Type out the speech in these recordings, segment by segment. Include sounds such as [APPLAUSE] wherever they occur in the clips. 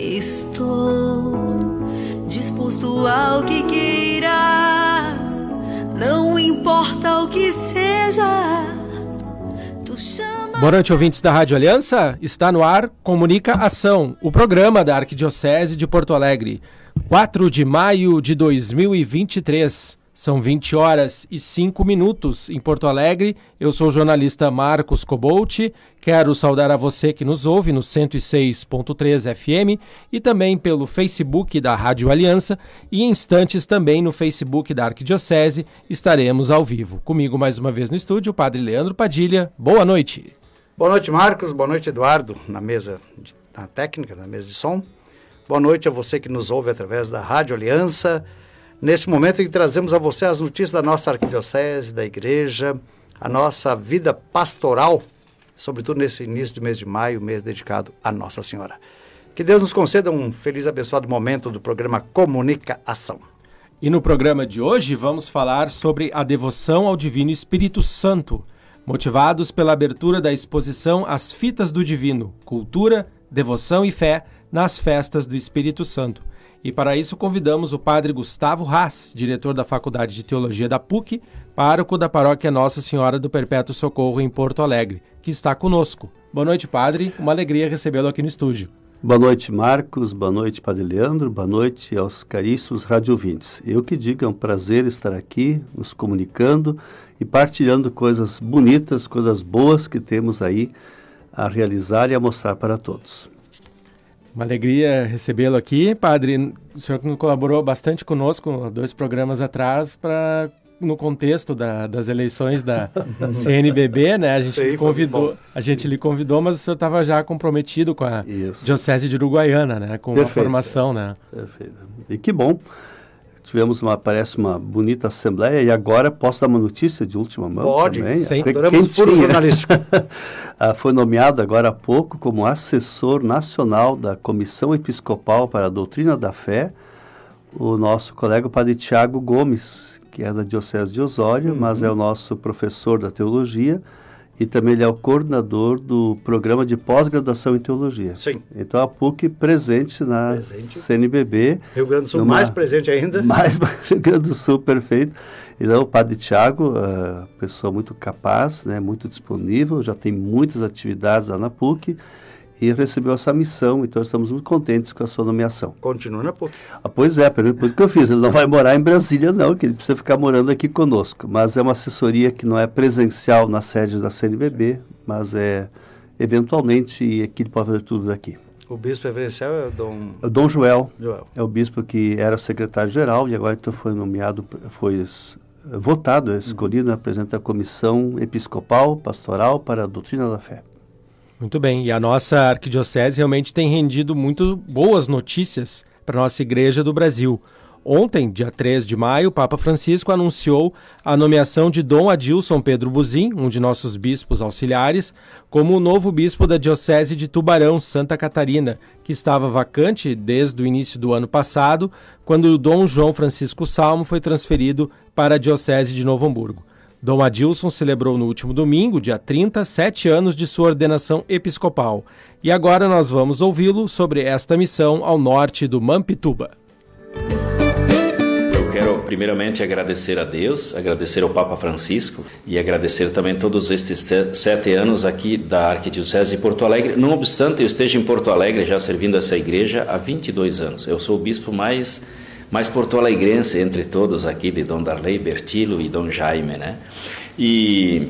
Estou disposto ao que queiras, não importa o que seja. Tu chama. Boa noite, ouvintes da Rádio Aliança. Está no ar Comunica Ação, o programa da Arquidiocese de Porto Alegre. 4 de maio de 2023. São 20 horas e 5 minutos em Porto Alegre. Eu sou o jornalista Marcos Cobolt. Quero saudar a você que nos ouve no 106.3 FM e também pelo Facebook da Rádio Aliança e em instantes também no Facebook da Arquidiocese estaremos ao vivo. Comigo mais uma vez no estúdio, o Padre Leandro Padilha. Boa noite. Boa noite, Marcos. Boa noite, Eduardo, na mesa de, na técnica, na mesa de som. Boa noite a você que nos ouve através da Rádio Aliança neste momento em que trazemos a você as notícias da nossa arquidiocese, da igreja, a nossa vida pastoral, sobretudo nesse início de mês de maio, mês dedicado a Nossa Senhora. Que Deus nos conceda um feliz abençoado momento do programa Comunica Ação. E no programa de hoje vamos falar sobre a devoção ao Divino Espírito Santo, motivados pela abertura da exposição As Fitas do Divino, Cultura, Devoção e Fé nas Festas do Espírito Santo. E para isso convidamos o padre Gustavo Haas, diretor da Faculdade de Teologia da PUC, pároco da paróquia Nossa Senhora do Perpétuo Socorro em Porto Alegre, que está conosco. Boa noite, padre. Uma alegria recebê-lo aqui no estúdio. Boa noite, Marcos. Boa noite, Padre Leandro. Boa noite aos caríssimos radiovintes. Eu que digo, é um prazer estar aqui, nos comunicando e partilhando coisas bonitas, coisas boas que temos aí a realizar e a mostrar para todos. Uma alegria recebê-lo aqui, padre. O senhor colaborou bastante conosco dois programas atrás para no contexto da, das eleições da [LAUGHS] CNBB, né? A gente convidou, a gente lhe convidou, mas o senhor estava já comprometido com a Isso. diocese de Uruguaiana, né? Com Perfeito. a formação, né? Perfeito. E que bom tivemos uma, parece uma bonita assembleia e agora posso dar uma notícia de última mão Pode, também. Sim, adoramos furo jornalístico. [LAUGHS] Ah, foi nomeado agora há pouco como assessor nacional da Comissão Episcopal para a Doutrina da Fé, o nosso colega padre Tiago Gomes, que é da Diocese de Osório, uhum. mas é o nosso professor da teologia, e também ele é o coordenador do programa de pós-graduação em teologia. Sim. Então a PUC presente na presente. CNBB. Rio Grande do Sul numa, mais presente ainda. [LAUGHS] Mais Rio Grande do Sul, perfeito. Então o padre Tiago, uh, pessoa muito capaz, né, muito disponível, já tem muitas atividades lá na PUC e recebeu essa missão, então estamos muito contentes com a sua nomeação. Continua na PUC. Ah, pois é, pergunta que eu fiz, ele não vai morar em Brasília não, que ele precisa ficar morando aqui conosco, mas é uma assessoria que não é presencial na sede da CNBB, mas é eventualmente aqui ele pode fazer tudo daqui. O bispo reverencial é o Dom... O Dom Joel, Joel. É o bispo que era secretário-geral e agora então foi nomeado, foi votado, escolhido, uhum. presidente da Comissão Episcopal Pastoral para a Doutrina da Fé. Muito bem, e a nossa arquidiocese realmente tem rendido muito boas notícias para a nossa igreja do Brasil. Ontem, dia 3 de maio, o Papa Francisco anunciou a nomeação de Dom Adilson Pedro Buzin, um de nossos bispos auxiliares, como o novo bispo da Diocese de Tubarão, Santa Catarina, que estava vacante desde o início do ano passado, quando o Dom João Francisco Salmo foi transferido para a Diocese de Novo Hamburgo. Dom Adilson celebrou no último domingo, dia 30, sete anos de sua ordenação episcopal. E agora nós vamos ouvi-lo sobre esta missão ao norte do Mampituba. Eu quero primeiramente agradecer a Deus, agradecer ao Papa Francisco e agradecer também todos estes sete anos aqui da Arquidiocese de Porto Alegre. Não obstante eu esteja em Porto Alegre já servindo essa igreja há 22 anos. Eu sou o bispo mais mais porto-alegrense entre todos aqui, de Dom Darley Bertilo e Dom Jaime, né? E,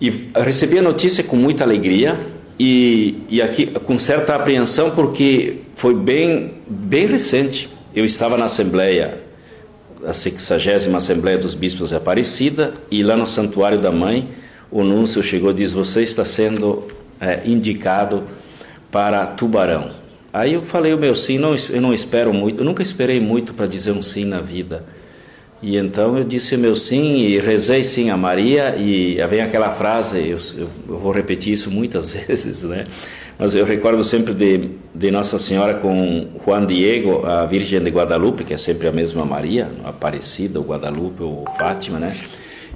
e recebi a notícia com muita alegria e, e aqui com certa apreensão porque foi bem, bem recente. Eu estava na Assembleia, a 60 Assembleia dos Bispos de Aparecida, e lá no Santuário da Mãe, o núncio chegou e disse: Você está sendo é, indicado para Tubarão. Aí eu falei o meu sim, não, eu não espero muito, eu nunca esperei muito para dizer um sim na vida. E então eu disse o meu sim e rezei sim a Maria e vem aquela frase, eu, eu, vou repetir isso muitas [LAUGHS] vezes, né? Mas eu recordo sempre de, de Nossa Senhora com Juan Diego, a Virgem de Guadalupe, que é sempre a mesma Maria, Aparecida, ou Guadalupe ou Fátima, né?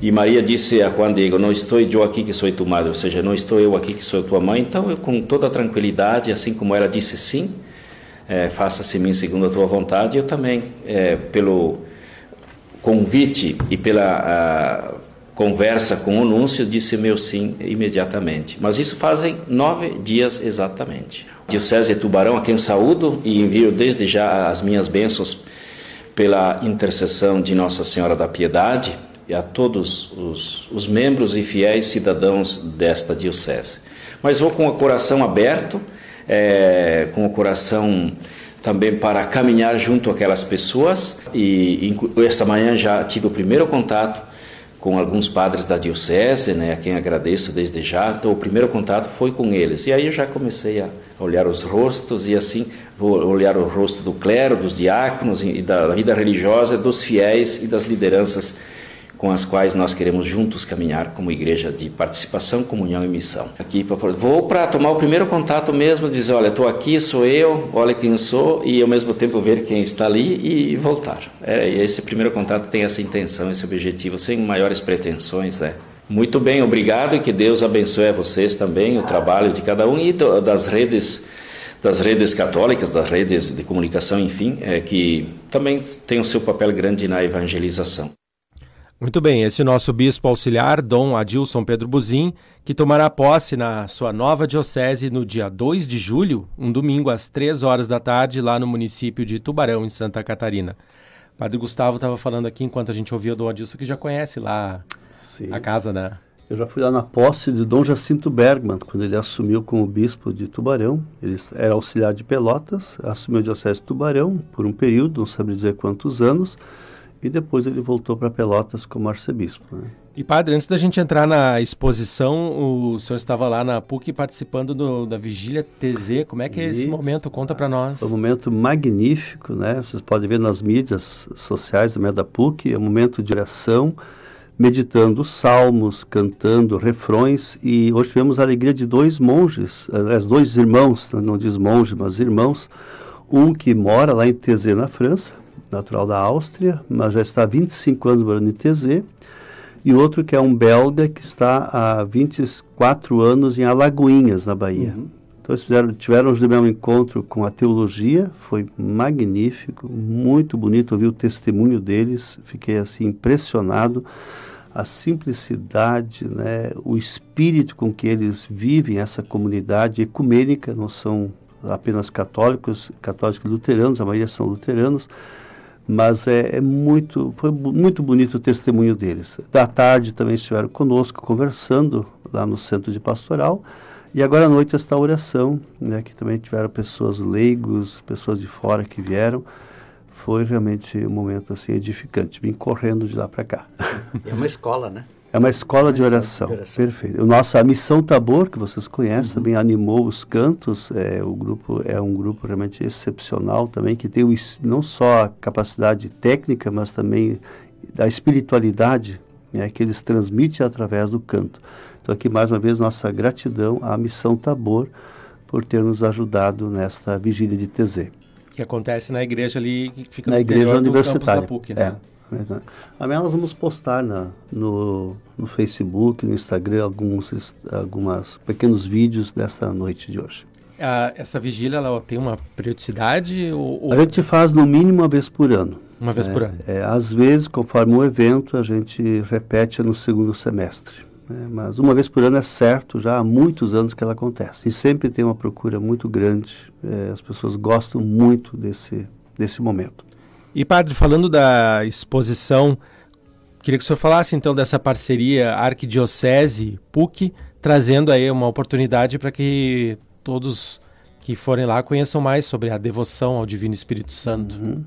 E Maria disse a Juan Diego: Não estou eu aqui que sou tua madre, ou seja, não estou eu aqui que sou tua mãe. Então, eu, com toda tranquilidade, assim como ela disse sim, é, faça-se mim segundo a tua vontade, eu também, é, pelo convite e pela conversa com o Núncio, disse meu sim imediatamente. Mas isso fazem nove dias exatamente. Diocese Tubarão, a quem saúdo e envio desde já as minhas bênçãos pela intercessão de Nossa Senhora da Piedade e a todos os, os membros e fiéis cidadãos desta diocese. Mas vou com o coração aberto, é, com o coração também para caminhar junto àquelas pessoas e, esta manhã já tive o primeiro contato com alguns padres da diocese, né, a quem agradeço desde já. Então, o primeiro contato foi com eles. E aí eu já comecei a olhar os rostos e assim vou olhar o rosto do clero, dos diáconos e da vida religiosa, dos fiéis e das lideranças com as quais nós queremos juntos caminhar como igreja de participação, comunhão e missão. Aqui vou para tomar o primeiro contato mesmo, dizer, olha, estou aqui, sou eu, olha quem eu sou e ao mesmo tempo ver quem está ali e voltar. É, esse primeiro contato tem essa intenção, esse objetivo, sem maiores pretensões, né? Muito bem, obrigado e que Deus abençoe a vocês também, o trabalho de cada um e do, das redes das redes católicas, das redes de comunicação, enfim, é, que também tem o seu papel grande na evangelização. Muito bem, esse nosso bispo auxiliar, Dom Adilson Pedro Buzin, que tomará posse na sua nova diocese no dia 2 de julho, um domingo às 3 horas da tarde, lá no município de Tubarão, em Santa Catarina. Padre Gustavo estava falando aqui, enquanto a gente ouvia o Dom Adilson, que já conhece lá Sim. a casa, né? Eu já fui lá na posse de Dom Jacinto Bergman, quando ele assumiu como bispo de Tubarão. Ele era auxiliar de Pelotas, assumiu a diocese de Tubarão por um período, não sabe dizer quantos anos, e depois ele voltou para Pelotas como arcebispo. Né? E padre, antes da gente entrar na exposição, o senhor estava lá na PUC participando do, da Vigília TZ. Como é que é esse momento? Conta para nós. É um momento magnífico, né? Vocês podem ver nas mídias sociais da PUC. É um momento de oração, meditando salmos, cantando refrões. E hoje tivemos a alegria de dois monges, as dois irmãos, não diz monge, mas irmãos. Um que mora lá em TZ, na França, natural da Áustria, mas já está há 25 anos morando em TZ, e outro que é um belga que está há 24 anos em Alagoinhas, na Bahia. Uhum. Então eles fizeram, tiveram o meu encontro com a teologia, foi magnífico, muito bonito ouvir o testemunho deles, fiquei assim impressionado a simplicidade, né, o espírito com que eles vivem essa comunidade ecumênica, não são apenas católicos, católicos e luteranos, a maioria são luteranos, mas é, é, muito foi muito bonito o testemunho deles. Da tarde também estiveram conosco conversando lá no centro de pastoral e agora à noite esta oração, né, que também tiveram pessoas leigos, pessoas de fora que vieram. Foi realmente um momento assim edificante. Vim correndo de lá para cá. É uma escola, né? É uma escola de oração. de oração. Perfeito. Nossa Missão Tabor, que vocês conhecem, uhum. também animou os cantos. É, o grupo é um grupo realmente excepcional também, que tem o, não só a capacidade técnica, mas também da espiritualidade né, que eles transmitem através do canto. Então aqui mais uma vez nossa gratidão à Missão Tabor por ter nos ajudado nesta vigília de TZ. Que acontece na igreja ali, que fica na no igreja universitária. da PUC, né? É. Amanhã nós vamos postar na, no, no Facebook, no Instagram, alguns, alguns pequenos vídeos desta noite de hoje. Ah, essa vigília ela tem uma periodicidade? Ou, ou... A gente faz no mínimo uma vez por ano. Uma vez é, por ano? É, às vezes, conforme o evento, a gente repete no segundo semestre. Né? Mas uma vez por ano é certo, já há muitos anos que ela acontece. E sempre tem uma procura muito grande. É, as pessoas gostam muito desse, desse momento. E, padre, falando da exposição, queria que o senhor falasse então dessa parceria Arquidiocese-PUC, trazendo aí uma oportunidade para que todos que forem lá conheçam mais sobre a devoção ao Divino Espírito Santo. Uhum.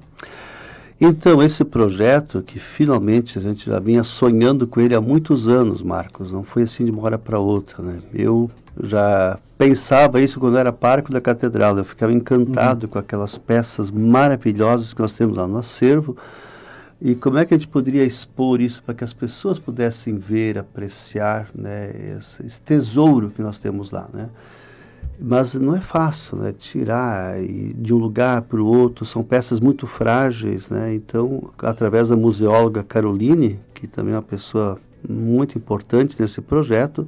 Então, esse projeto, que finalmente a gente já vinha sonhando com ele há muitos anos, Marcos, não foi assim de uma hora para outra, né? Eu já pensava isso quando era parque da catedral, eu ficava encantado uhum. com aquelas peças maravilhosas que nós temos lá no acervo, e como é que a gente poderia expor isso para que as pessoas pudessem ver, apreciar, né, esse, esse tesouro que nós temos lá, né? Mas não é fácil, né? Tirar de um lugar para o outro, são peças muito frágeis, né? Então, através da museóloga Caroline, que também é uma pessoa muito importante nesse projeto,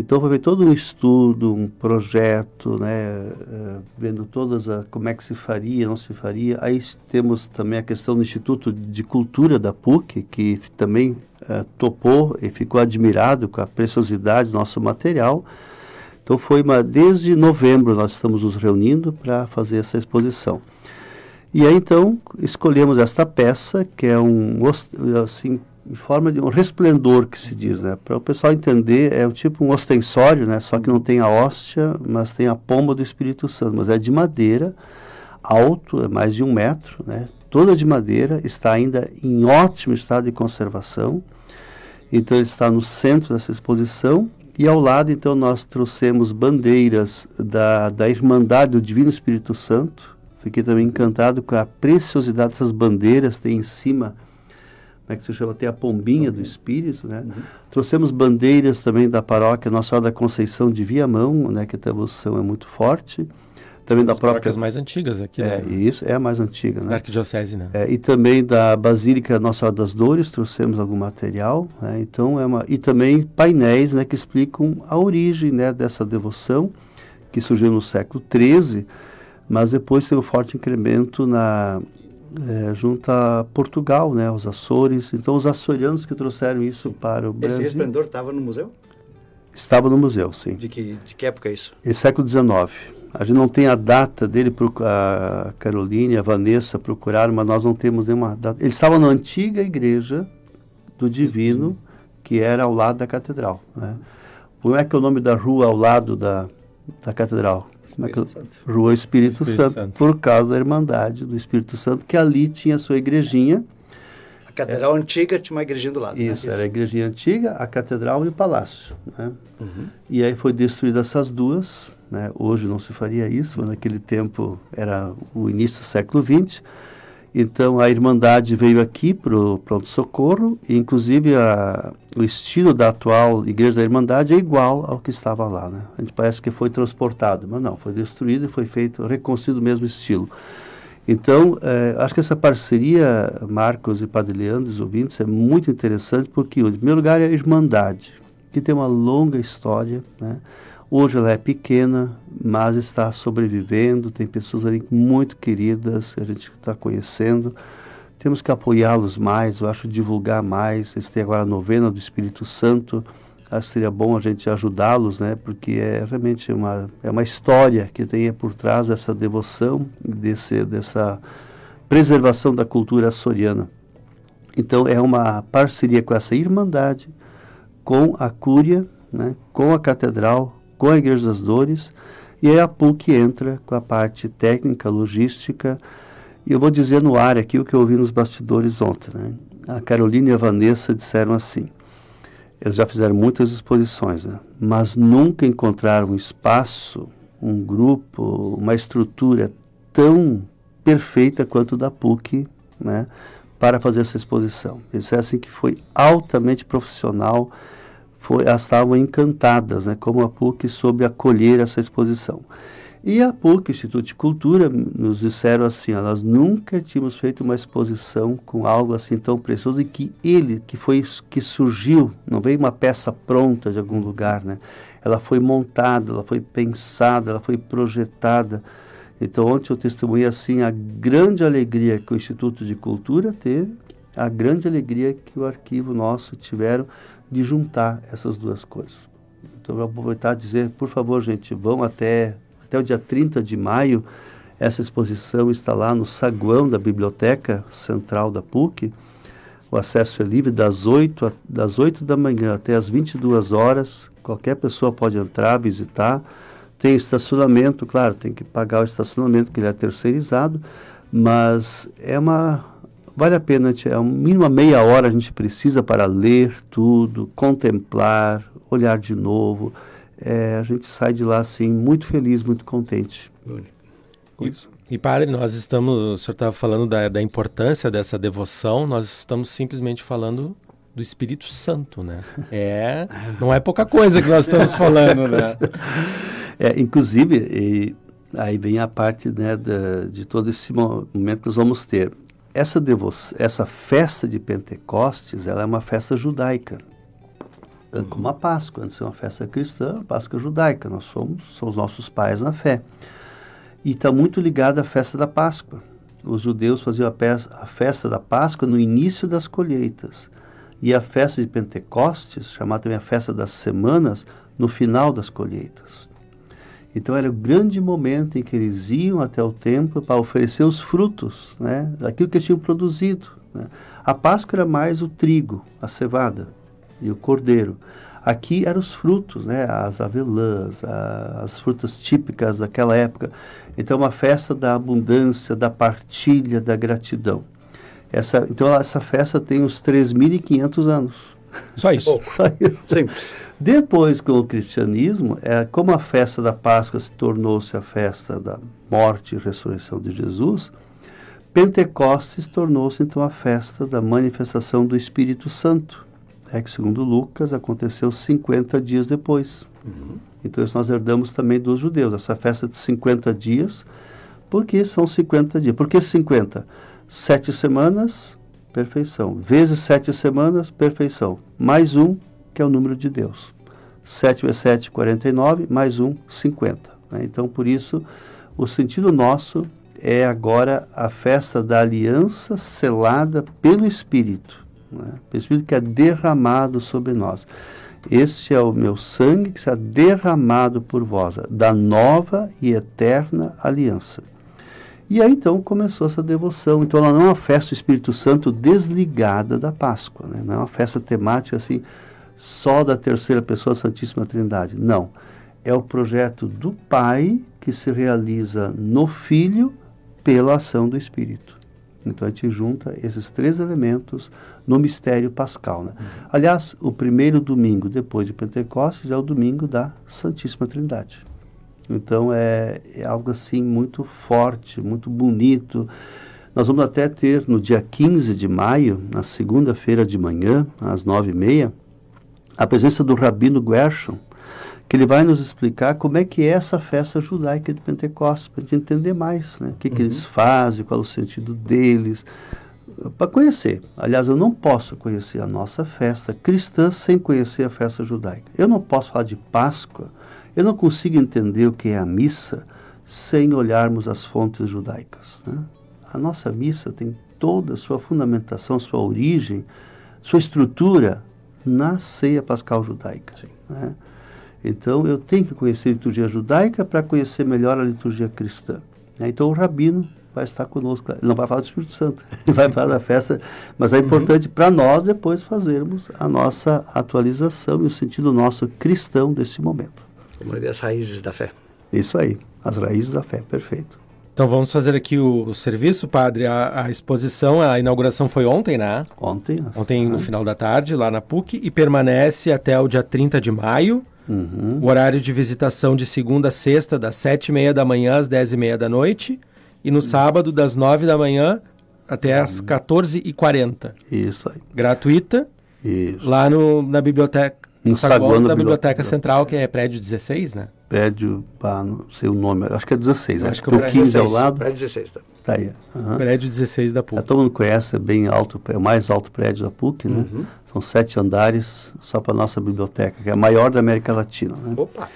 Então foi todo um estudo, um projeto, né, uh, vendo todas a, como é que se faria, não se faria. Aí temos também a questão do Instituto de Cultura da PUC, que também uh, topou e ficou admirado com a preciosidade do nosso material. Então foi uma, desde novembro nós estamos nos reunindo para fazer essa exposição. E aí então escolhemos esta peça, que é um assim em forma de um resplendor que se diz, né? Para o pessoal entender, é um tipo um ostensório, né? Só que não tem a hóstia, mas tem a pomba do Espírito Santo. Mas é de madeira, alto, é mais de um metro, né? Toda de madeira, está ainda em ótimo estado de conservação. Então ele está no centro dessa exposição e ao lado, então, nós trouxemos bandeiras da, da Irmandade do Divino Espírito Santo. Fiquei também encantado com a preciosidade dessas bandeiras, tem em cima como é que se chama? Tem a pombinha do Espírito, né? Uhum. Trouxemos bandeiras também da paróquia Nossa Senhora da Conceição de Viamão, né? Que a devoção é muito forte. Também da própria... mais antigas aqui, é, né? Isso, é a mais antiga, né? Da Arquidiocese, né? É, e também da Basílica Nossa Senhora das Dores, trouxemos algum material, né? Então é uma... E também painéis, né? Que explicam a origem, né? Dessa devoção, que surgiu no século XIII, mas depois teve um forte incremento na é, junto a Portugal, né, os Açores. Então, os açorianos que trouxeram isso para o Brasil. Esse resplendor estava no museu? Estava no museu, sim. De que, de que época é isso? É século XIX. A gente não tem a data dele, a Caroline, a Vanessa procuraram, mas nós não temos nenhuma data. Ele estava na antiga igreja do Divino, que era ao lado da catedral. Né? Como é que é o nome da rua ao lado da, da catedral? Espírito Santo. Rua Espírito, Espírito Santo, Santo, por causa da Irmandade do Espírito Santo, que ali tinha sua igrejinha. A catedral é, antiga tinha uma igrejinha do lado. Né? Isso, né? era a igrejinha antiga, a catedral e o palácio. Né? Uhum. E aí foi destruída essas duas. Né? Hoje não se faria isso, mas naquele tempo era o início do século XX. Então a Irmandade veio aqui para o pronto-socorro, e inclusive a, o estilo da atual Igreja da Irmandade é igual ao que estava lá. Né? A gente parece que foi transportado, mas não, foi destruído e foi feito, reconstruído o mesmo estilo. Então, é, acho que essa parceria, Marcos e Padre Leandro, os ouvintes, é muito interessante porque, em primeiro lugar, é a Irmandade, que tem uma longa história, né? Hoje ela é pequena, mas está sobrevivendo. Tem pessoas ali muito queridas que a gente está conhecendo. Temos que apoiá-los mais, eu acho divulgar mais. Eles têm agora a novena do Espírito Santo. Acho que seria bom a gente ajudá-los, né? Porque é realmente uma, é uma história que tem por trás dessa devoção, desse, dessa preservação da cultura açoriana. Então é uma parceria com essa irmandade, com a Cúria, né? com a Catedral, com a Igreja das Dores, e aí a PUC entra com a parte técnica, logística, e eu vou dizer no ar aqui o que eu ouvi nos bastidores ontem. Né? A Carolina e a Vanessa disseram assim, eles já fizeram muitas exposições, né? mas nunca encontraram um espaço, um grupo, uma estrutura tão perfeita quanto da PUC, né, para fazer essa exposição. Eles disseram assim que foi altamente profissional, foi, elas estavam encantadas, né, como a PUC soube acolher essa exposição. E a PUC, Instituto de Cultura, nos disseram assim, nós nunca tínhamos feito uma exposição com algo assim tão precioso e que ele, que foi que surgiu, não veio uma peça pronta de algum lugar, né? Ela foi montada, ela foi pensada, ela foi projetada. Então ontem eu testemunhei assim a grande alegria que o Instituto de Cultura teve, a grande alegria que o arquivo nosso tiveram de juntar essas duas coisas. Então, vou aproveitar e dizer, por favor, gente, vão até, até o dia 30 de maio. Essa exposição está lá no saguão da Biblioteca Central da PUC. O acesso é livre das 8, a, das 8 da manhã até as 22 horas. Qualquer pessoa pode entrar, visitar. Tem estacionamento, claro, tem que pagar o estacionamento, que ele é terceirizado, mas é uma Vale a pena, é um mínimo meia hora a gente precisa para ler tudo, contemplar, olhar de novo. É, a gente sai de lá assim muito feliz, muito contente. E, e, padre, nós estamos, o senhor estava falando da, da importância dessa devoção, nós estamos simplesmente falando do Espírito Santo, né? [LAUGHS] É, não é pouca coisa que nós estamos falando, né? [LAUGHS] É, inclusive, e, aí vem a parte né, da, de todo esse momento que nós vamos ter essa, devoção, essa festa de Pentecostes ela é uma festa judaica. uhum. como a Páscoa. Antes de ser uma festa cristã, a Páscoa judaica. Nós somos, são os nossos pais na fé. E está muito ligada à festa da Páscoa. Os judeus faziam a, a festa da Páscoa no início das colheitas. E a festa de Pentecostes, chamada também a festa das semanas, no final das colheitas. Então era o grande momento em que eles iam até o templo para oferecer os frutos né, daquilo que eles tinham produzido. Né. A Páscoa era mais o trigo, a cevada e o cordeiro. Aqui eram os frutos, né, as avelãs, a, as frutas típicas daquela época. Então, uma festa da abundância, da partilha, da gratidão. Essa, então, essa festa tem uns 3.500 anos. Só isso. Só isso. Simples. Depois, com o cristianismo, é, como a festa da Páscoa se tornou-se a festa da morte e ressurreição de Jesus, Pentecostes tornou-se então a festa da manifestação do Espírito Santo é que, segundo Lucas, aconteceu 50 dias depois. Uhum. Então, isso nós herdamos também dos judeus, essa festa de 50 dias. Por que são 50 dias? Por que 50? Sete semanas, perfeição. Vezes sete semanas, perfeição. Mais um, que é o número de Deus. 7 vezes 7, 49, mais um, 50. Né? Então, por isso, o sentido nosso é agora a festa da aliança selada pelo Espírito né? o Espírito que é derramado sobre nós. Este é o meu sangue que será derramado por vós, da nova e eterna aliança. E aí então começou essa devoção. Então ela não é uma festa do Espírito Santo desligada da Páscoa, né? não é uma festa temática assim, só da terceira pessoa Santíssima Trindade. Não. É o projeto do Pai que se realiza no Filho pela ação do Espírito. Então a gente junta esses três elementos no mistério pascal. Né? Uhum. Aliás, o primeiro domingo depois de Pentecostes é o domingo da Santíssima Trindade. Então é, é algo assim muito forte, muito bonito. Nós vamos até ter no dia 15 de maio, na segunda-feira de manhã, às nove e meia, a presença do Rabino Gershon, que ele vai nos explicar como é que é essa festa judaica de Pentecostes, para a gente entender mais, né? O que, uhum. que eles fazem, qual é o sentido deles, para conhecer. Aliás, eu não posso conhecer a nossa festa cristã sem conhecer a festa judaica. Eu não posso falar de Páscoa, eu não consigo entender o que é a missa sem olharmos as fontes judaicas. Né? A nossa missa tem toda a sua fundamentação, sua origem, sua estrutura na ceia pascal judaica. Né? Então eu tenho que conhecer a liturgia judaica para conhecer melhor a liturgia cristã. Né? Então o rabino vai estar conosco. Ele não vai falar do Espírito Santo, [LAUGHS] ele vai falar da festa, mas é uhum. importante uhum. para nós depois fazermos a nossa atualização e o sentido nosso cristão desse momento. Como as raízes da fé. Isso aí, as raízes da fé, perfeito. Então vamos fazer aqui o, o serviço, padre. A, a, exposição, a inauguração foi ontem, né? Ontem. Ontem no final da tarde, lá na PUC, e permanece até o dia 30 de maio. Uhum. O horário de visitação de segunda a sexta, das sete e meia da manhã às dez e meia da noite. E no uhum. sábado, das nove da manhã até uhum. às 14h40. Isso aí. Gratuita. Isso. Lá no, na biblioteca. No saguão da Biblioteca Central, que é prédio 16, né? Prédio, ah, não sei o nome, acho que é 16. Acho que é o 15 16, ao lado. Prédio 16, tá? Tá aí. Uhum. Prédio 16 da PUC. É, todo mundo conhece, é bem alto, é o mais alto prédio da PUC, né? Uhum. São sete andares só para a nossa biblioteca, que é a maior da América Latina. Né? Opa!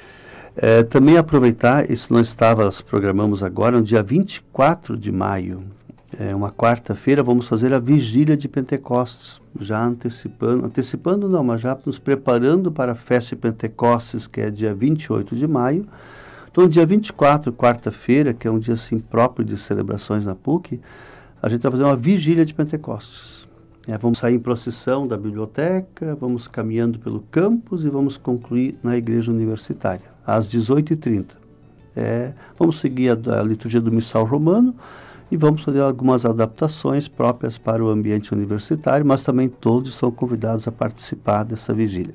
É, também aproveitar, isso não estava, nós programamos agora, no dia 24 de maio, é uma quarta-feira, vamos fazer a vigília de Pentecostes, já antecipando, antecipando não, mas já nos preparando para a festa de Pentecostes, que é dia 28 de maio. Então, dia 24, quarta-feira, que é um dia assim próprio de celebrações na PUC, a gente vai fazer uma vigília de Pentecostes. É, vamos sair em procissão da biblioteca, vamos caminhando pelo campus e vamos concluir na igreja universitária, às 18h30. É, vamos seguir a, a, liturgia do missal romano e vamos fazer algumas adaptações próprias para o ambiente universitário, mas também todos estão convidados a participar dessa vigília.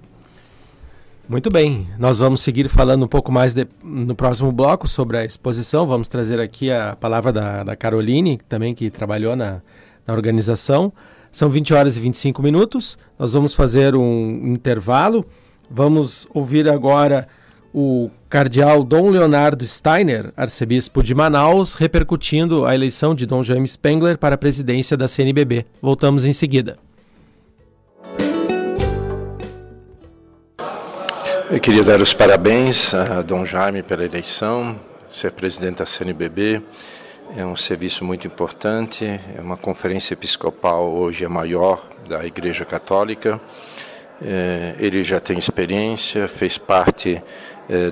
Muito bem, nós vamos seguir falando um pouco mais de, no próximo bloco sobre a exposição. Vamos trazer aqui a palavra da, da Caroline, também que trabalhou na, na organização. São 20 horas e 25 minutos. Nós vamos fazer um intervalo. Vamos ouvir agora o cardeal Dom Leonardo Steiner, arcebispo de Manaus, repercutindo a eleição de Dom Jaime Spengler para a presidência da CNBB. Voltamos em seguida. Eu queria dar os parabéns a Dom Jaime pela eleição, ser presidente da CNBB. É um serviço muito importante, é uma conferência episcopal hoje a maior da Igreja Católica. É, ele já tem experiência, fez parte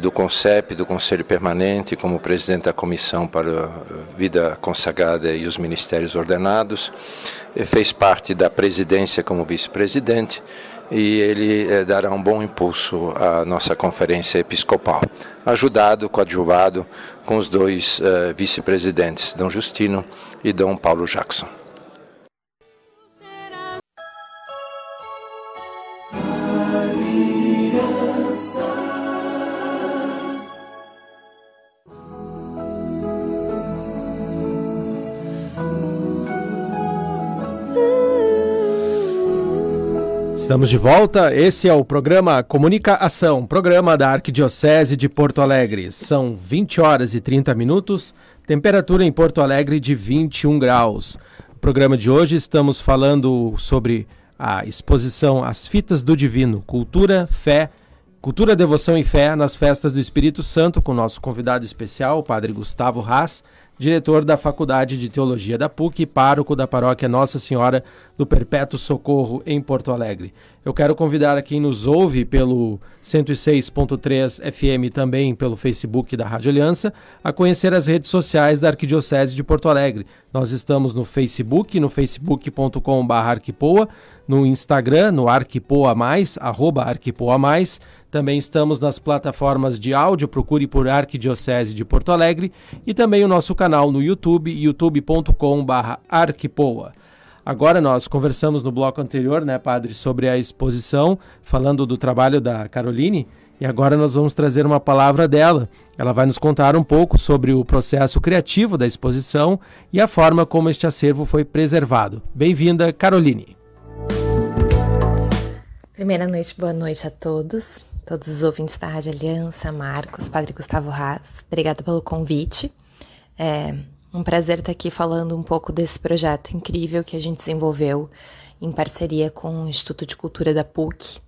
do CONCEP, do Conselho Permanente, como presidente da Comissão para a Vida Consagrada e os Ministérios Ordenados, é, fez parte da presidência como vice-presidente e ele dará um bom impulso à nossa conferência episcopal, ajudado, coadjuvado com os dois vice-presidentes, Dom Justino e Dom Paulo Jackson. Estamos de volta. Esse é o programa Comunica Ação, programa da Arquidiocese de Porto Alegre. São 20 horas e 30 minutos, temperatura em Porto Alegre de 21 graus. No programa de hoje estamos falando sobre a exposição As Fitas do Divino, Cultura, Fé, Cultura, Devoção e Fé nas Festas do Espírito Santo, com nosso convidado especial, o Padre Gustavo Haas, diretor da Faculdade de Teologia da PUC e pároco da paróquia Nossa Senhora do Perpétuo Socorro em Porto Alegre. Eu quero convidar a quem nos ouve pelo 106.3 FM também pelo Facebook da Rádio Aliança a conhecer as redes sociais da Arquidiocese de Porto Alegre. Nós estamos no Facebook, no facebook.com.br arquipoa, no Instagram, no arquipoa mais, arroba arquipoa mais, também estamos nas plataformas de áudio, procure por Arquidiocese de Porto Alegre e também o nosso canal no YouTube, youtube.com/arquipoa. Agora nós conversamos no bloco anterior, né, padre, sobre a exposição, falando do trabalho da Caroline, e agora nós vamos trazer uma palavra dela. Ela vai nos contar um pouco sobre o processo criativo da exposição e a forma como este acervo foi preservado. Bem-vinda, Caroline. Primeira noite, boa noite a todos todos os ouvintes da Rádio Aliança, Marcos, Padre Gustavo Haas. Obrigada pelo convite. É um prazer estar aqui falando um pouco desse projeto incrível que a gente desenvolveu em parceria com o Instituto de Cultura da PUC.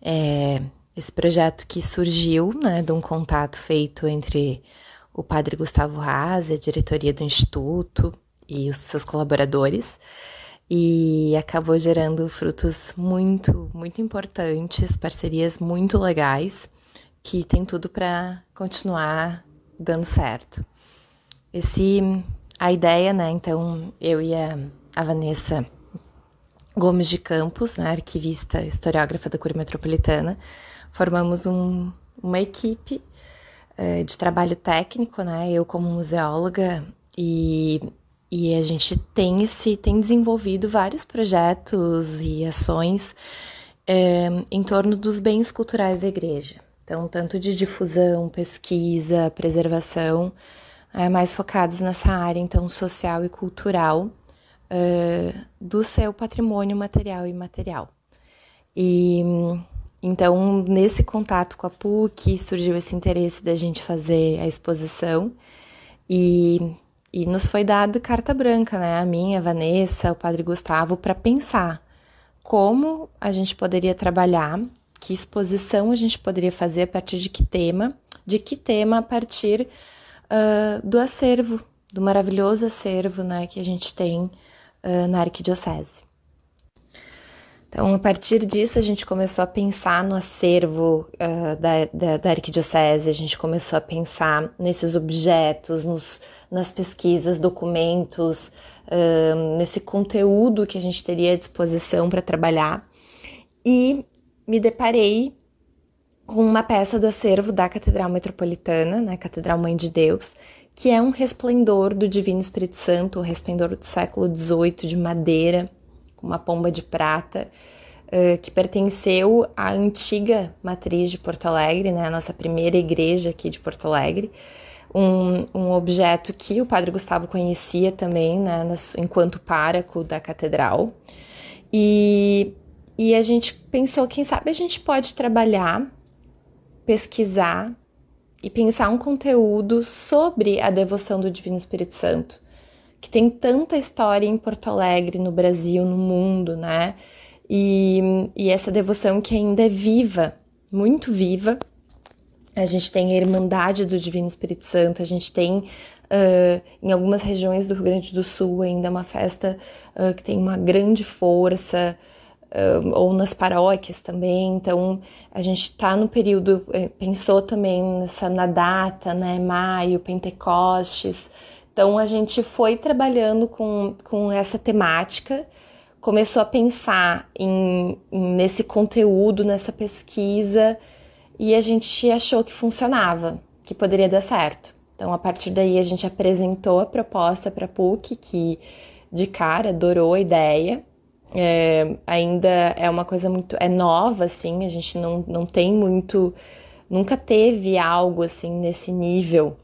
É, esse projeto que surgiu né, de um contato feito entre o Padre Gustavo Haas, a diretoria do Instituto e os seus colaboradores e acabou gerando frutos muito, muito importantes, parcerias muito legais que tem tudo para continuar dando certo. Esse a ideia, né? Então, eu e a, a Vanessa Gomes de Campos, né, arquivista, historiógrafa da Cura Metropolitana, formamos um, uma equipe uh, de trabalho técnico, né? Eu como museóloga e e a gente tem esse tem desenvolvido vários projetos e ações é, em torno dos bens culturais da igreja. Então, tanto de difusão, pesquisa, preservação, é, mais focados nessa área então social e cultural é, do seu patrimônio material e imaterial. E então, nesse contato com a PUC, surgiu esse interesse da gente fazer a exposição e e nos foi dada carta branca, né? A minha, a Vanessa, o Padre Gustavo, para pensar como a gente poderia trabalhar, que exposição a gente poderia fazer a partir de que tema, de que tema a partir uh, do acervo, do maravilhoso acervo né, que a gente tem uh, na Arquidiocese. Então, a partir disso, a gente começou a pensar no acervo uh, da, da, da, arquidiocese, a gente começou a pensar nesses objetos, nos, nas pesquisas, documentos, uh, nesse conteúdo que a gente teria à disposição para trabalhar. E me deparei com uma peça do acervo da Catedral Metropolitana, né, Catedral Mãe de Deus, que é um resplendor do Divino Espírito Santo, um resplendor do século XVIII de madeira, com uma pomba de prata, uh, que pertenceu à antiga matriz de Porto Alegre, né, a nossa primeira igreja aqui de Porto Alegre. Um, um objeto que o padre Gustavo conhecia também, né, nas, enquanto pároco da catedral. E, e a gente pensou, quem sabe a gente pode trabalhar, pesquisar e pensar um conteúdo sobre a devoção do Divino Espírito Santo que tem tanta história em Porto Alegre, no Brasil, no mundo, né? E, e essa devoção que ainda é viva muito viva. A gente tem a Irmandade do Divino Espírito Santo, a gente tem uh, em algumas regiões do Rio Grande do Sul ainda uma festa uh, que tem uma grande força, uh, ou nas paróquias também. Então a gente está no período, eh, pensou também nessa na data, né? Maio, Pentecostes. Então a gente foi trabalhando com, com essa temática começou a pensar em, nesse conteúdo, nessa pesquisa, e a gente achou que funcionava, que poderia dar certo. Então, a partir daí, a gente apresentou a proposta para a PUC, que de cara adorou a ideia. É, ainda é uma coisa muito. é nova, assim, a gente não, não tem muito. nunca teve algo assim nesse nível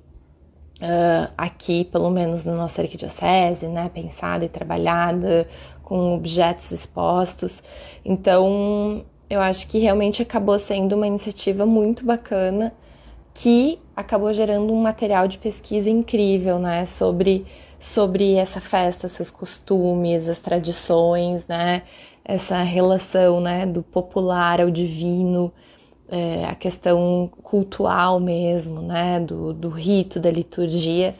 uh, aqui, pelo menos na nossa arquidiocese, né? Pensada e trabalhada com objetos expostos. Então, eu acho que realmente acabou sendo uma iniciativa muito bacana que acabou gerando um material de pesquisa incrível, né, sobre sobre essa festa, seus costumes, as tradições, né, essa relação, né, do popular ao divino, é, a questão cultural mesmo, né, do, do rito, da liturgia.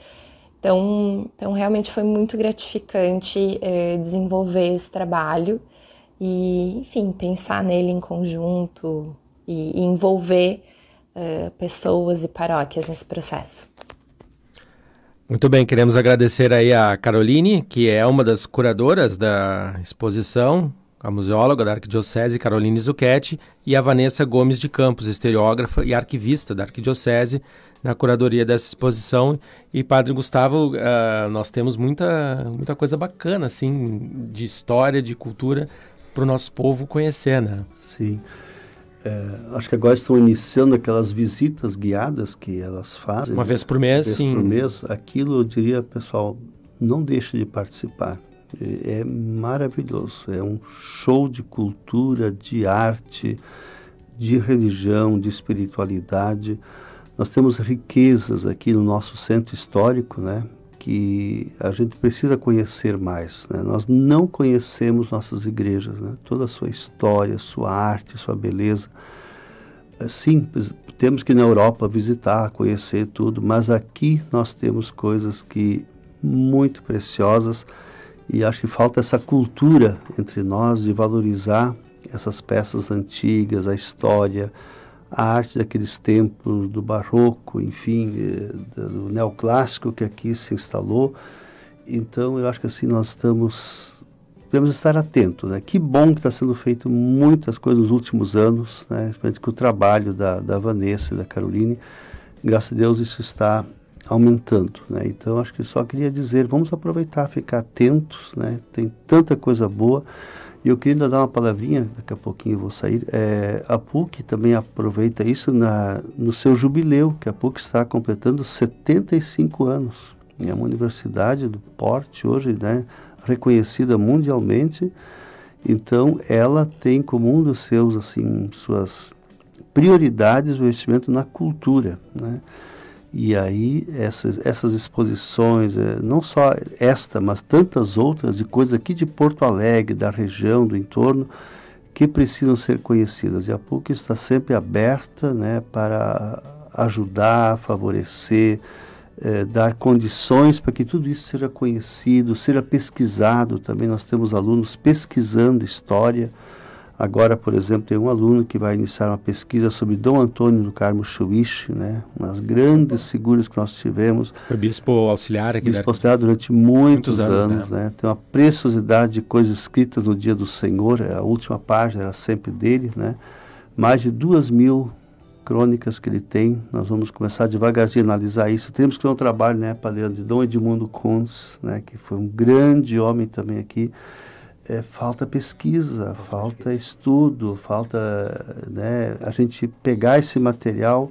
Então, então realmente foi muito gratificante é, desenvolver esse trabalho e, enfim, pensar nele em conjunto e, e envolver é, pessoas e paróquias nesse processo. Muito bem, queremos agradecer aí a Caroline, que é uma das curadoras da exposição, a museóloga da Arquidiocese Caroline Zucchetti, e a Vanessa Gomes de Campos, historiógrafa e arquivista da Arquidiocese, na curadoria dessa exposição. E Padre Gustavo, uh, nós temos muita, muita coisa bacana, assim, de história, de cultura, para o nosso povo conhecer, né? Sim. É, acho que agora estão iniciando aquelas visitas guiadas que elas fazem. Uma vez por mês, vez sim. por mês. Aquilo, eu diria, pessoal, não deixe de participar. É maravilhoso. É um show de cultura, de arte, de religião, de espiritualidade. Nós temos riquezas aqui no nosso centro histórico, né? Que a gente precisa conhecer mais. Né? Nós não conhecemos nossas igrejas, né? Toda a sua história, sua arte, sua beleza. É, sim, temos que ir na Europa visitar, conhecer tudo, mas aqui nós temos coisas que muito preciosas e acho que falta essa cultura entre nós de valorizar essas peças antigas, a história, a arte daqueles tempos do barroco, enfim, eh, do neoclássico que aqui se instalou. Então, eu acho que assim nós estamos devemos estar atentos, né? Que bom que está sendo feito muitas coisas nos últimos anos, né? Especialmente com o trabalho da, da Vanessa e da Caroline. Graças a Deus isso está aumentando, né? Então, acho que só queria dizer, vamos aproveitar, ficar atentos, né? Tem tanta coisa boa. E eu queria dar uma palavrinha, daqui a pouquinho eu vou sair. É, a PUC também aproveita isso na, no seu jubileu, que a PUC está completando 75 anos. É uma universidade do porte hoje, né, reconhecida mundialmente. Então, ela tem como um dos seus, assim, suas prioridades o investimento na cultura, né? E aí essas, essas exposições, é, não só esta, mas tantas outras de coisas aqui de Porto Alegre, da região, do entorno, que precisam ser conhecidas. E a PUC está sempre aberta né, para ajudar, favorecer, é, dar condições para que tudo isso seja conhecido, seja pesquisado. Também nós temos alunos pesquisando história Agora, por exemplo, tem um aluno que vai iniciar uma pesquisa sobre Dom Antônio do Carmo Chuiche, né? Umas grandes figuras que nós tivemos. Foi bispo auxiliar aqui. Bispo auxiliar durante muitos, muitos anos, anos né? né? Tem uma preciosidade de coisas escritas no dia do Senhor. A última página era sempre dele, né? Mais de duas mil crônicas que ele tem. Nós vamos começar devagarzinho a analisar isso. Temos que ter um trabalho, né, para de Dom Edmundo Kunz, né? Que foi um grande homem também aqui é, falta pesquisa, falta, pesquisa. estudo, falta né, a gente pegar esse material.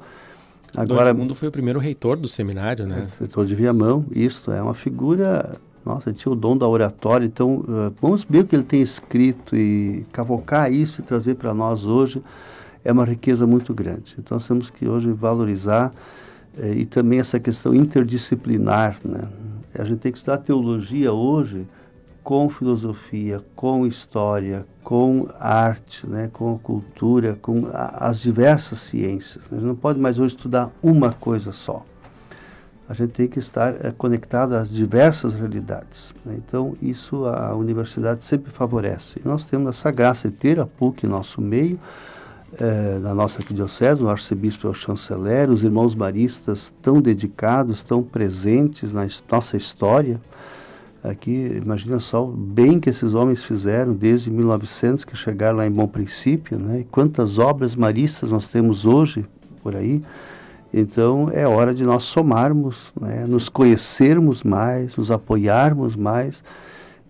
Agora, Mundo foi o primeiro reitor do seminário, né? É, reitor de Viamão, isso é uma figura. Nossa, tinha o dom da oratória, então uh, vamos ver o que ele tem escrito e cavocar isso e trazer para nós hoje é uma riqueza muito grande. Então nós temos que hoje valorizar eh, e também essa questão interdisciplinar, né? A gente tem que estudar teologia hoje com filosofia, com história, com arte, né, com cultura, com a, as diversas ciências. A gente não pode mais hoje estudar uma coisa só. A gente tem que estar é, conectado às diversas realidades. Né? Então, isso a universidade sempre favorece. E nós temos essa graça de ter a PUC em nosso meio, é, na nossa arquidiocese, o arcebispo é o chanceler, os irmãos maristas tão dedicados, tão presentes na nossa história. Aqui, imagina só o bem que esses homens fizeram desde 1900 que chegaram lá em Bom Princípio, né? E quantas obras maristas nós temos hoje por aí. Então é hora de nós somarmos, né? nos conhecermos mais, nos apoiarmos mais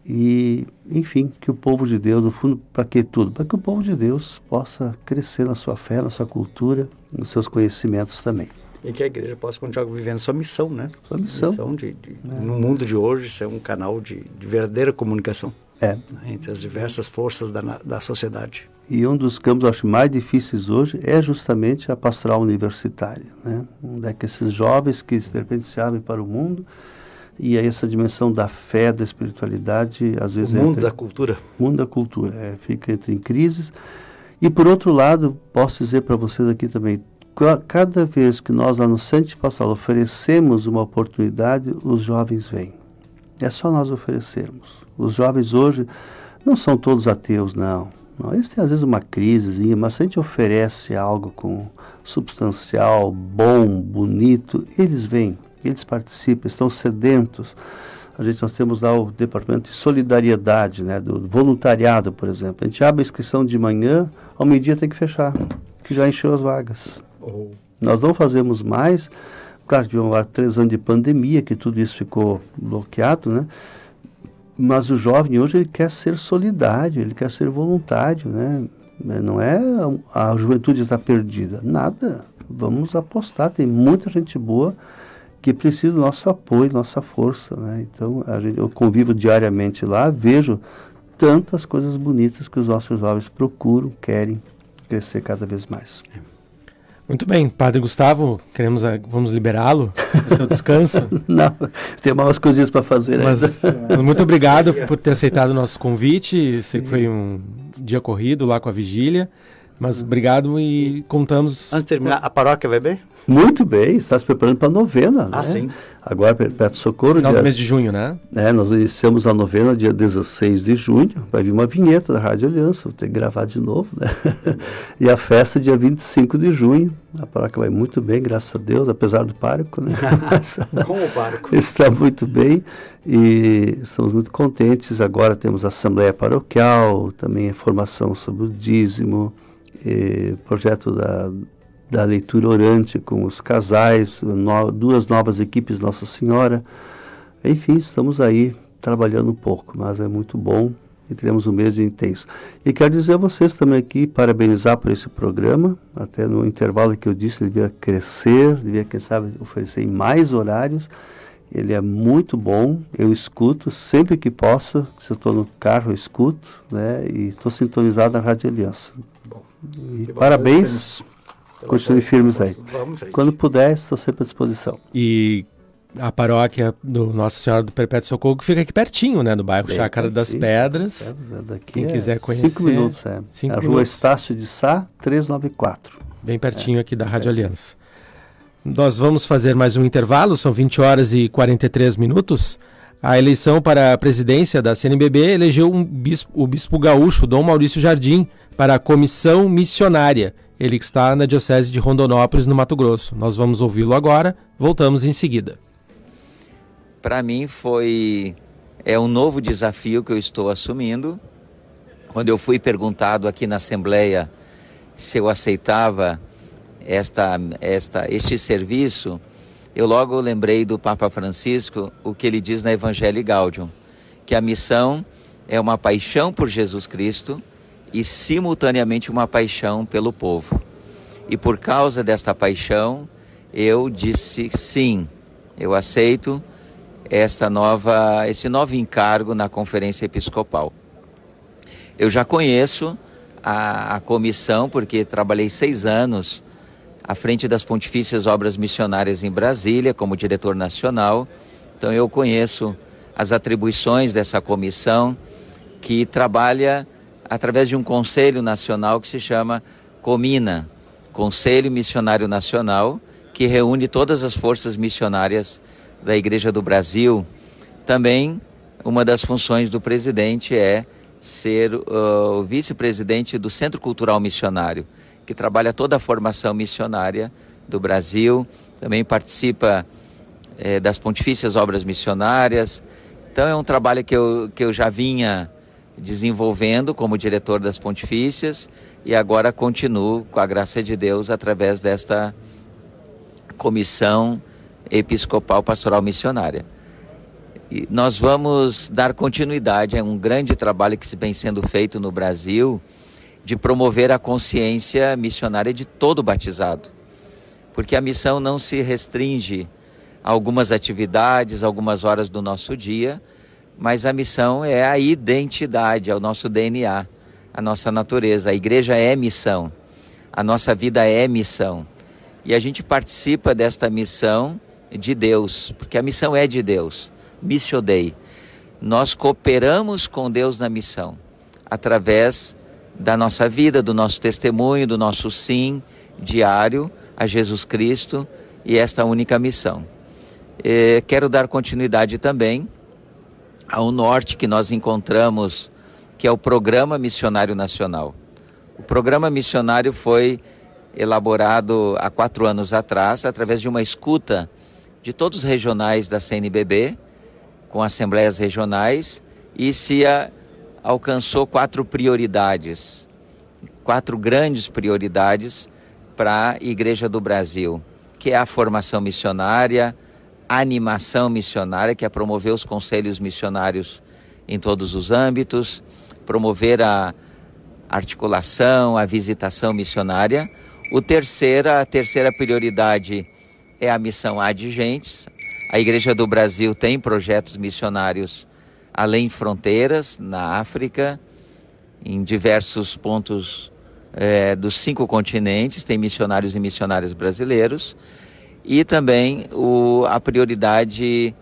e, enfim, que o povo de Deus, no fundo, para que tudo? Para que o povo de Deus possa crescer na sua fé, na sua cultura, nos seus conhecimentos também. E que a igreja possa continuar vivendo sua missão, né? Sua missão. missão de, de é. No mundo de hoje, ser um canal de, de verdadeira comunicação. É. Né? Entre as diversas forças da, da sociedade. E um dos campos, acho, mais difíceis hoje é justamente a pastoral universitária, né? Onde é que esses jovens que de repente se abrem para o mundo e aí essa dimensão da fé, da espiritualidade, às vezes... O mundo entra, da cultura. mundo da cultura, é, fica entre em crises. E por outro lado, posso dizer para vocês aqui também, cada vez que nós lá no Centro Pastoral oferecemos uma oportunidade, os jovens vêm. É só nós oferecermos. Os jovens hoje não são todos ateus, não. não. Eles têm às vezes uma crise, mas se a gente oferece algo com substancial, bom, bonito, eles vêm, eles participam, estão sedentos. A gente, nós temos lá o departamento de solidariedade, né, do voluntariado, por exemplo. A gente abre a inscrição de manhã, ao meio-dia tem que fechar, que já encheu as vagas. Nós não fazemos mais, claro, tivemos três anos de pandemia, que tudo isso ficou bloqueado, né? Mas o jovem hoje ele quer ser solidário, ele quer ser voluntário, né? Não é a, a juventude está perdida, nada. Vamos apostar, tem muita gente boa que precisa do nosso apoio, nossa força, né? Então, gente, eu convivo diariamente lá, vejo tantas coisas bonitas que os nossos jovens procuram, querem crescer cada vez mais. É. Muito bem, Padre Gustavo, queremos vamos liberá-lo do seu descanso. [LAUGHS] Não, tem mais coisinhas para fazer. Mas muito obrigado por ter aceitado o nosso convite. Sei que foi um dia corrido lá com a vigília, mas obrigado e contamos. Antes de terminar, a paróquia vai bem? Muito bem, está se preparando para a novena. Ah, né? sim. Agora, perto do Socorro. Final dia, do mês de junho, né? É, nós iniciamos a novena dia 16 de junho. Vai vir uma vinheta da Rádio Aliança, vou ter que gravar de novo, né? [LAUGHS] e a festa dia 25 de junho. A paróquia vai muito bem, graças a Deus, apesar do pároco, né? [LAUGHS] Como o pároco. [LAUGHS] Está muito bem e estamos muito contentes. Agora temos a Assembleia Paroquial, também a formação sobre o dízimo, projeto da da leitura orante com os casais, no, duas novas equipes Nossa Senhora. Enfim, estamos aí trabalhando um pouco, mas é muito bom e teremos um mês intenso. E quero dizer a vocês também aqui, parabenizar por esse programa, até no intervalo que eu disse, ele devia crescer, devia, quem sabe, oferecer mais horários. Ele é muito bom, eu escuto sempre que posso, se eu estou no carro eu escuto, né, e estou sintonizado na Rádio Aliança. Bom, e parabéns Continue firmes aí. Quando puder, estou sempre à disposição. E a paróquia do Nossa Senhora do Perpétuo Socorro fica aqui pertinho, né? No bairro Bem Chácara das Pedras. É, daqui Quem é quiser conhecer. Cinco minutos, é. Cinco a rua minutos. Estácio de Sá, 394. Bem pertinho é, aqui da Rádio Aliança. Nós vamos fazer mais um intervalo, são 20 horas e 43 minutos. A eleição para a presidência da CNBB elegeu um bispo, o bispo gaúcho Dom Maurício Jardim para a comissão missionária ele está na Diocese de Rondonópolis, no Mato Grosso. Nós vamos ouvi-lo agora, voltamos em seguida. Para mim foi é um novo desafio que eu estou assumindo. Quando eu fui perguntado aqui na Assembleia se eu aceitava esta, esta, este serviço, eu logo lembrei do Papa Francisco, o que ele diz na Evangelho Gaudium, que a missão é uma paixão por Jesus Cristo e simultaneamente uma paixão pelo povo. E por causa desta paixão, eu disse sim, eu aceito esta nova, esse novo encargo na Conferência Episcopal. Eu já conheço a, a comissão, porque trabalhei seis anos à frente das Pontifícias Obras Missionárias em Brasília, como diretor nacional. Então eu conheço as atribuições dessa comissão que trabalha através de um conselho nacional que se chama Comina, Conselho Missionário Nacional, que reúne todas as forças missionárias da Igreja do Brasil. Também uma das funções do presidente é ser uh, o vice-presidente do Centro Cultural Missionário, que trabalha toda a formação missionária do Brasil, também participa eh, das Pontifícias Obras Missionárias. Então é um trabalho que eu, que eu já vinha desenvolvendo como diretor das Pontifícias e agora continuo, com a graça de Deus, através desta Comissão Episcopal Pastoral Missionária. E nós vamos dar continuidade a um grande trabalho que vem sendo feito no Brasil de promover a consciência missionária de todo batizado. Porque a missão não se restringe a algumas atividades, algumas horas do nosso dia, mas a missão é a identidade, é o nosso DNA, a nossa natureza. A igreja é missão, a nossa vida é missão. E a gente participa desta missão de Deus, porque a missão é de Deus. Missio Dei. Nós cooperamos com Deus na missão, através da nossa vida, do nosso testemunho, do nosso sim diário a Jesus Cristo e esta única missão. Eh, quero dar continuidade também ao norte que nós encontramos, que é o Programa Missionário Nacional. O Programa Missionário foi elaborado há quatro anos atrás, através de uma escuta de todos os regionais da CNBB, com assembleias regionais, e se alcançou quatro prioridades, quatro grandes prioridades para a Igreja do Brasil, que é a formação missionária, animação missionária, que é promover os conselhos missionários em todos os âmbitos, promover a articulação, a visitação missionária. O terceira, a terceira prioridade é a missão adigentes. A Igreja do Brasil tem projetos missionários além fronteiras, na África, em diversos pontos é, dos cinco continentes, tem missionários e missionárias brasileiros e também o, a prioridade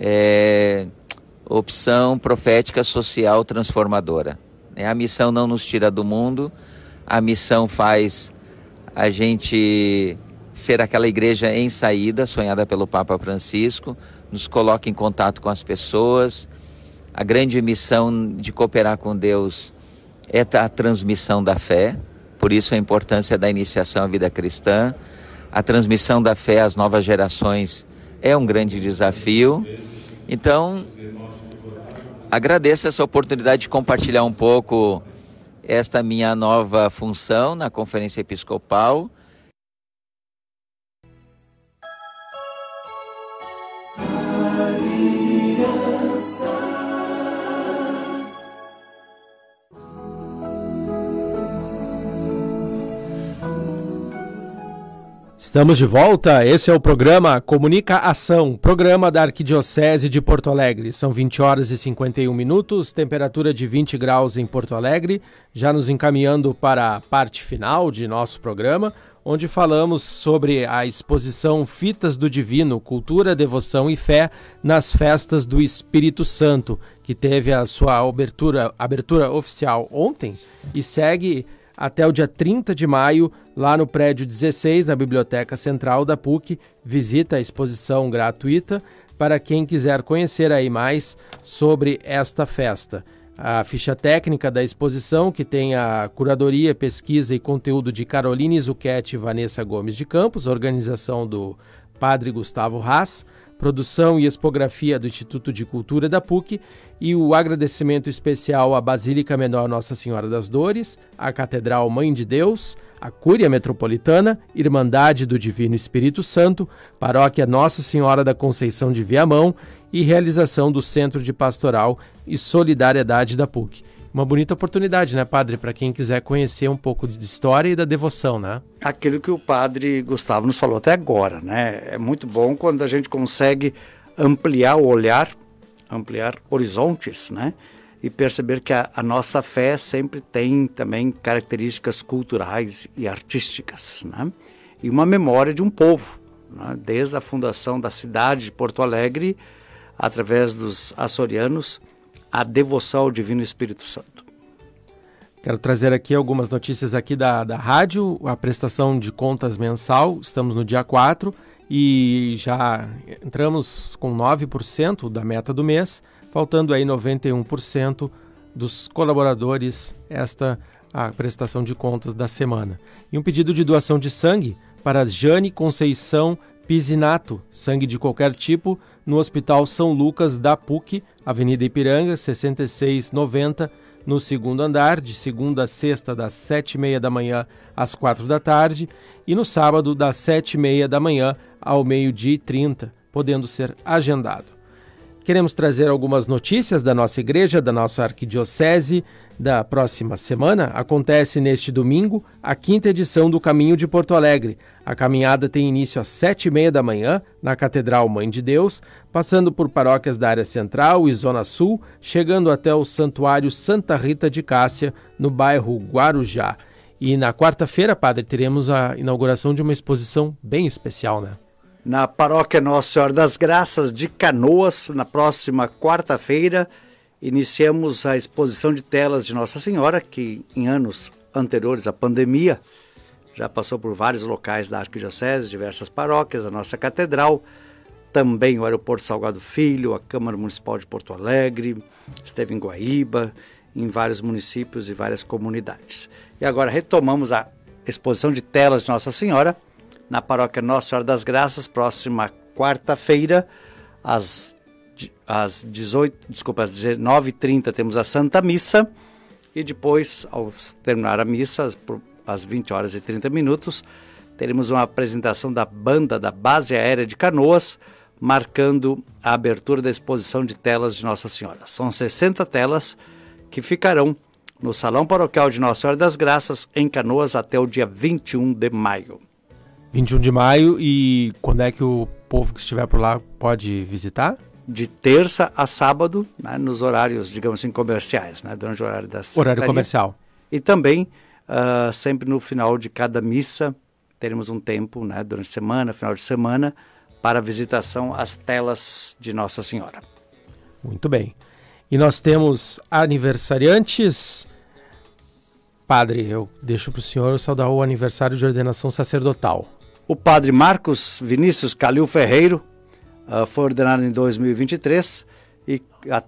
é, opção profética social transformadora. É, a missão não nos tira do mundo, a missão faz a gente ser aquela igreja em saída, sonhada pelo Papa Francisco, nos coloca em contato com as pessoas. A grande missão de cooperar com Deus é a transmissão da fé, por isso a importância da iniciação à vida cristã a transmissão da fé às novas gerações é um grande desafio. Então, agradeço essa oportunidade de compartilhar um pouco esta minha nova função na Conferência Episcopal. Estamos de volta. Esse é o programa Comunica Ação, programa da Arquidiocese de Porto Alegre. São 20 horas e 51 minutos, temperatura de 20 graus em Porto Alegre, já nos encaminhando para a parte final de nosso programa, onde falamos sobre a exposição Fitas do Divino, Cultura, Devoção e Fé nas Festas do Espírito Santo, que teve a sua abertura, abertura oficial ontem e segue até o dia 30 de maio, lá no prédio 16 da Biblioteca Central da PUC. Visita a exposição gratuita para quem quiser conhecer aí mais sobre esta festa. A ficha técnica da exposição, que tem a curadoria, pesquisa e conteúdo de Caroline Zucchetti e Vanessa Gomes de Campos, organização do Padre Gustavo Haas, produção e expografia do Instituto de Cultura da PUC e o agradecimento especial à Basílica Menor Nossa Senhora das Dores, à Catedral Mãe de Deus, à Cúria Metropolitana, Irmandade do Divino Espírito Santo, Paróquia Nossa Senhora da Conceição de Viamão e realização do Centro de Pastoral e Solidariedade da PUC. Uma bonita oportunidade, né, padre, para quem quiser conhecer um pouco de história e da devoção, né? Aquilo que o padre Gustavo nos falou até agora, né? É muito bom quando a gente consegue ampliar o olhar, ampliar horizontes, né? E perceber que a, a nossa fé sempre tem também características culturais e artísticas, né? E uma memória de um povo, né? desde a fundação da cidade de Porto Alegre através dos açorianos, a devoção ao Divino Espírito Santo. Quero trazer aqui algumas notícias aqui da, da rádio, a prestação de contas mensal, estamos no dia 4 e já entramos com 9% da meta do mês, faltando aí 91% dos colaboradores esta a prestação de contas da semana. E um pedido de doação de sangue para Jane Conceição Pisinato, sangue de qualquer tipo, no Hospital São Lucas da PUC, Avenida Ipiranga, 6690, no segundo andar, de segunda a sexta, das sete e meia da manhã às quatro da tarde, e no sábado, das sete e meia da manhã ao meio-dia e trinta, podendo ser agendado. Queremos trazer algumas notícias da nossa igreja, da nossa arquidiocese, da próxima semana. Acontece neste domingo a quinta edição do Caminho de Porto Alegre. A caminhada tem início às sete e meia da manhã na Catedral Mãe de Deus, passando por paróquias da área central e zona sul, chegando até o Santuário Santa Rita de Cássia, no bairro Guarujá. E na quarta-feira, padre, teremos a inauguração de uma exposição bem especial, né? Na Paróquia Nossa Senhora das Graças de Canoas, na próxima quarta-feira, iniciamos a exposição de telas de Nossa Senhora, que em anos anteriores à pandemia já passou por vários locais da Arquidiocese, diversas paróquias, a nossa catedral, também o Aeroporto Salgado Filho, a Câmara Municipal de Porto Alegre, esteve em Guaíba, em vários municípios e várias comunidades. E agora retomamos a exposição de telas de Nossa Senhora, na paróquia Nossa Senhora das Graças, próxima quarta-feira, às, às 18, desculpa, às 19h30 temos a Santa Missa e depois, ao terminar a missa, às 20 horas e 30 minutos, teremos uma apresentação da banda da Base Aérea de Canoas, marcando a abertura da exposição de telas de Nossa Senhora. São 60 telas que ficarão no Salão Paroquial de Nossa Senhora das Graças, em Canoas, até o dia 21 de maio. 21 de maio e quando é que o povo que estiver por lá pode visitar? De terça a sábado, né, nos horários, digamos assim, comerciais, né, durante o horário da Horário comercial. E também, uh, sempre no final de cada missa, teremos um tempo, né, durante a semana, final de semana, para visitação às telas de Nossa Senhora. Muito bem. E nós temos aniversariantes. Padre, eu deixo para o senhor saudar o aniversário de ordenação sacerdotal. O padre Marcos Vinícius Calil Ferreiro uh, foi ordenado em 2023 e a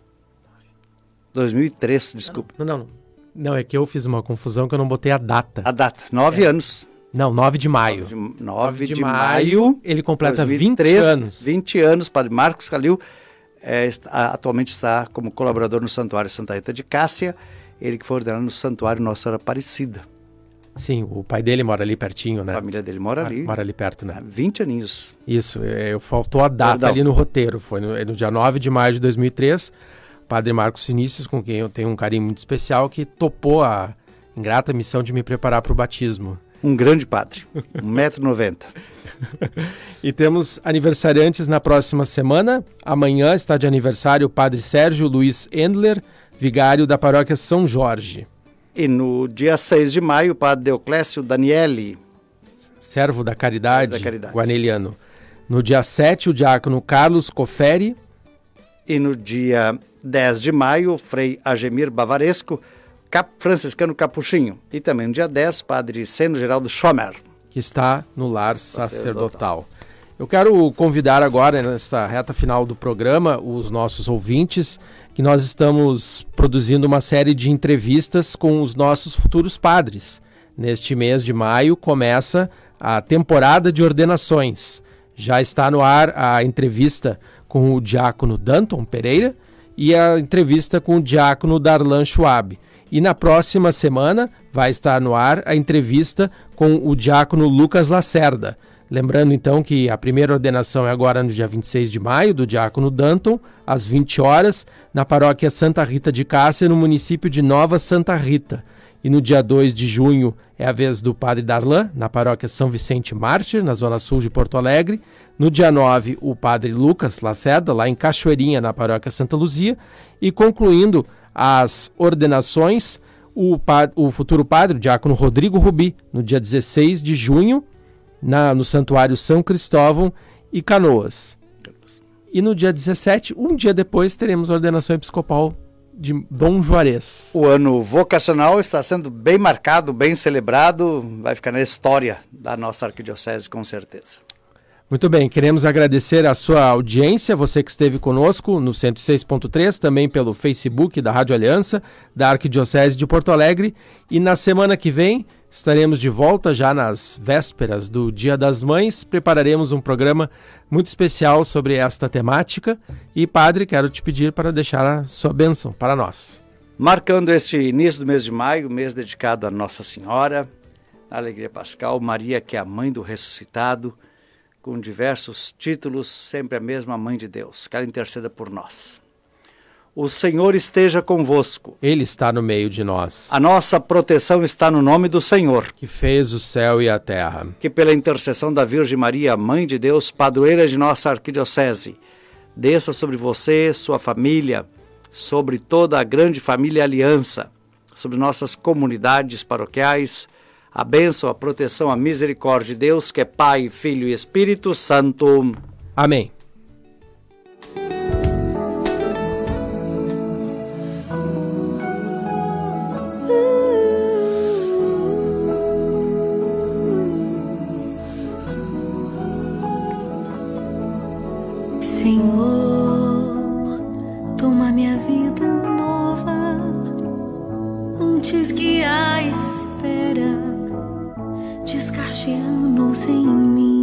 2003, desculpa. Não, não, não, é que eu fiz uma confusão que eu não botei a data. A data, nove é. anos. Não, 9 de maio. 9 de, 9 de, de maio, Ele completa 2003, 20 anos. 20 anos, padre Marcos Calil. É, está, atualmente está como colaborador no Santuário Santa Rita de Cássia. Ele que foi ordenado no Santuário Nossa Senhora Aparecida. Sim, o pai dele mora ali pertinho, né? A família dele mora ali. Mora ali perto, né? Há 20 aninhos. Isso, é, faltou a data Perdão. ali no roteiro. Foi no, é no, dia 9 de maio de 2003. Padre Marcos Vinícius, com quem eu tenho um carinho muito especial, que topou a ingrata missão de me preparar para o batismo. Um grande padre, 1,90m. [LAUGHS] e temos aniversariantes na próxima semana. Amanhã está de aniversário o padre Sérgio Luiz Endler, vigário da paróquia São Jorge. E no dia 6 de maio, o padre Deoclésio Daniele. Servo da Caridade, da Caridade. Guaneliano. No dia 7, o diácono Carlos Coferi. E no dia 10 de maio, o frei Agemir Bavaresco, cap franciscano capuchinho. E também no dia 10, padre Seno Geraldo Schomer. Que está no lar sacerdotal. sacerdotal. Eu quero convidar agora, nesta reta final do programa, os nossos ouvintes que nós estamos produzindo uma série de entrevistas com os nossos futuros padres. Neste mês de maio começa a temporada de ordenações. Já está no ar a entrevista com o diácono Danton Pereira e a entrevista com o diácono Darlan Schwab. E na próxima semana vai estar no ar a entrevista com o diácono Lucas Lacerda. Lembrando então que a primeira ordenação é agora no dia 26 de maio, do diácono Danton, às 20 horas, na paróquia Santa Rita de Cássia, no município de Nova Santa Rita. E no dia 2 de junho é a vez do padre Darlan, na paróquia São Vicente Mártir, na zona sul de Porto Alegre. No dia 9, o padre Lucas Lacerda, lá em Cachoeirinha, na paróquia Santa Luzia. E concluindo as ordenações, o, o futuro padre, o diácono Rodrigo Rubi, no dia 16 de junho, na, no Santuário São Cristóvão e Canoas. E no dia 17, um dia depois, teremos a ordenação episcopal de Dom Juarez. O ano vocacional está sendo bem marcado, bem celebrado, vai ficar na história da nossa arquidiocese com certeza. Muito bem, queremos agradecer a sua audiência, você que esteve conosco no 106.3, também pelo Facebook da Rádio Aliança, da Arquidiocese de Porto Alegre. E na semana que vem estaremos de volta, já nas vésperas do Dia das Mães. Prepararemos um programa muito especial sobre esta temática. E, Padre, quero te pedir para deixar a sua bênção para nós. Marcando este início do mês de maio, mês dedicado a Nossa Senhora, a Alegria Pascal, Maria, que é a mãe do ressuscitado com diversos títulos, sempre a mesma Mãe de Deus. Que ela interceda por nós. O Senhor esteja convosco. Ele está no meio de nós. A nossa proteção está no nome do Senhor, que fez o céu e a terra. Que pela intercessão da Virgem Maria, Mãe de Deus, padroeira de nossa arquidiocese, desça sobre você, sua família, sobre toda a grande família Aliança, sobre nossas comunidades paroquiais, a bênção, a proteção, a misericórdia de Deus, que é Pai, Filho e Espírito Santo. Amém. Senhor, toma minha vida nova antes que a espera descasche anos em mim.